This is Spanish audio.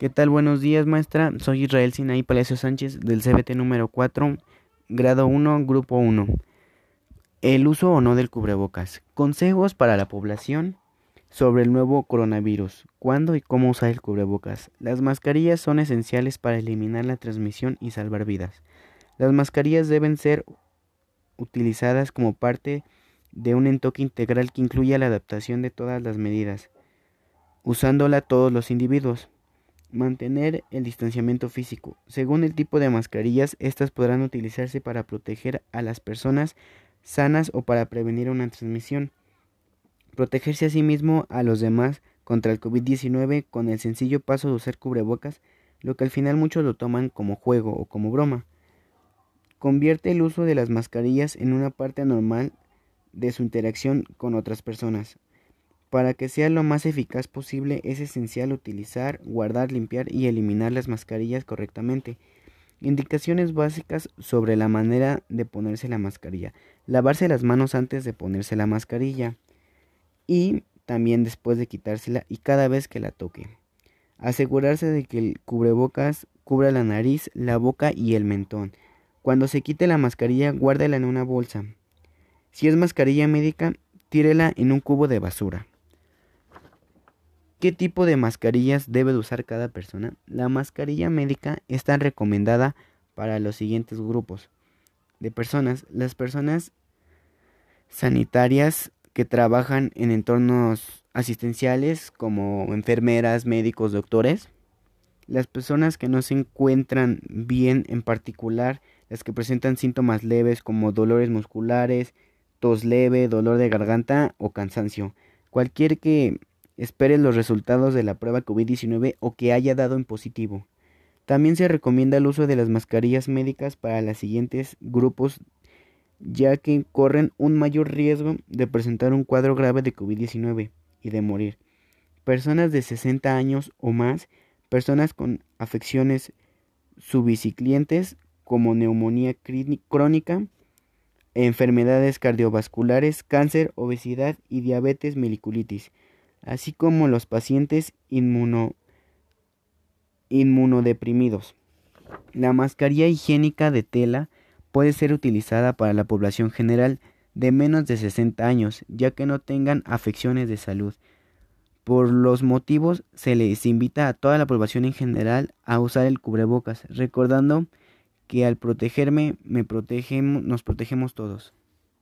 ¿Qué tal? Buenos días, maestra. Soy Israel Sinaí Palacio Sánchez del CBT número 4, grado 1, grupo 1. El uso o no del cubrebocas. Consejos para la población sobre el nuevo coronavirus. ¿Cuándo y cómo usar el cubrebocas? Las mascarillas son esenciales para eliminar la transmisión y salvar vidas. Las mascarillas deben ser utilizadas como parte de un entoque integral que incluya la adaptación de todas las medidas, usándola todos los individuos. Mantener el distanciamiento físico. Según el tipo de mascarillas, estas podrán utilizarse para proteger a las personas sanas o para prevenir una transmisión. Protegerse a sí mismo a los demás contra el COVID-19 con el sencillo paso de usar cubrebocas, lo que al final muchos lo toman como juego o como broma. Convierte el uso de las mascarillas en una parte normal de su interacción con otras personas. Para que sea lo más eficaz posible es esencial utilizar, guardar, limpiar y eliminar las mascarillas correctamente. Indicaciones básicas sobre la manera de ponerse la mascarilla. Lavarse las manos antes de ponerse la mascarilla y también después de quitársela y cada vez que la toque. Asegurarse de que el cubrebocas cubra la nariz, la boca y el mentón. Cuando se quite la mascarilla, guárdela en una bolsa. Si es mascarilla médica, tírela en un cubo de basura. ¿Qué tipo de mascarillas debe de usar cada persona? La mascarilla médica está recomendada para los siguientes grupos de personas. Las personas sanitarias que trabajan en entornos asistenciales como enfermeras, médicos, doctores. Las personas que no se encuentran bien, en particular las que presentan síntomas leves como dolores musculares, tos leve, dolor de garganta o cansancio. Cualquier que espere los resultados de la prueba COVID-19 o que haya dado en positivo. También se recomienda el uso de las mascarillas médicas para los siguientes grupos ya que corren un mayor riesgo de presentar un cuadro grave de COVID-19 y de morir. Personas de 60 años o más, personas con afecciones subicilientes como neumonía crónica, enfermedades cardiovasculares, cáncer, obesidad y diabetes melliculitis así como los pacientes inmuno, inmunodeprimidos. La mascarilla higiénica de tela puede ser utilizada para la población general de menos de 60 años, ya que no tengan afecciones de salud. Por los motivos, se les invita a toda la población en general a usar el cubrebocas, recordando que al protegerme me nos protegemos todos.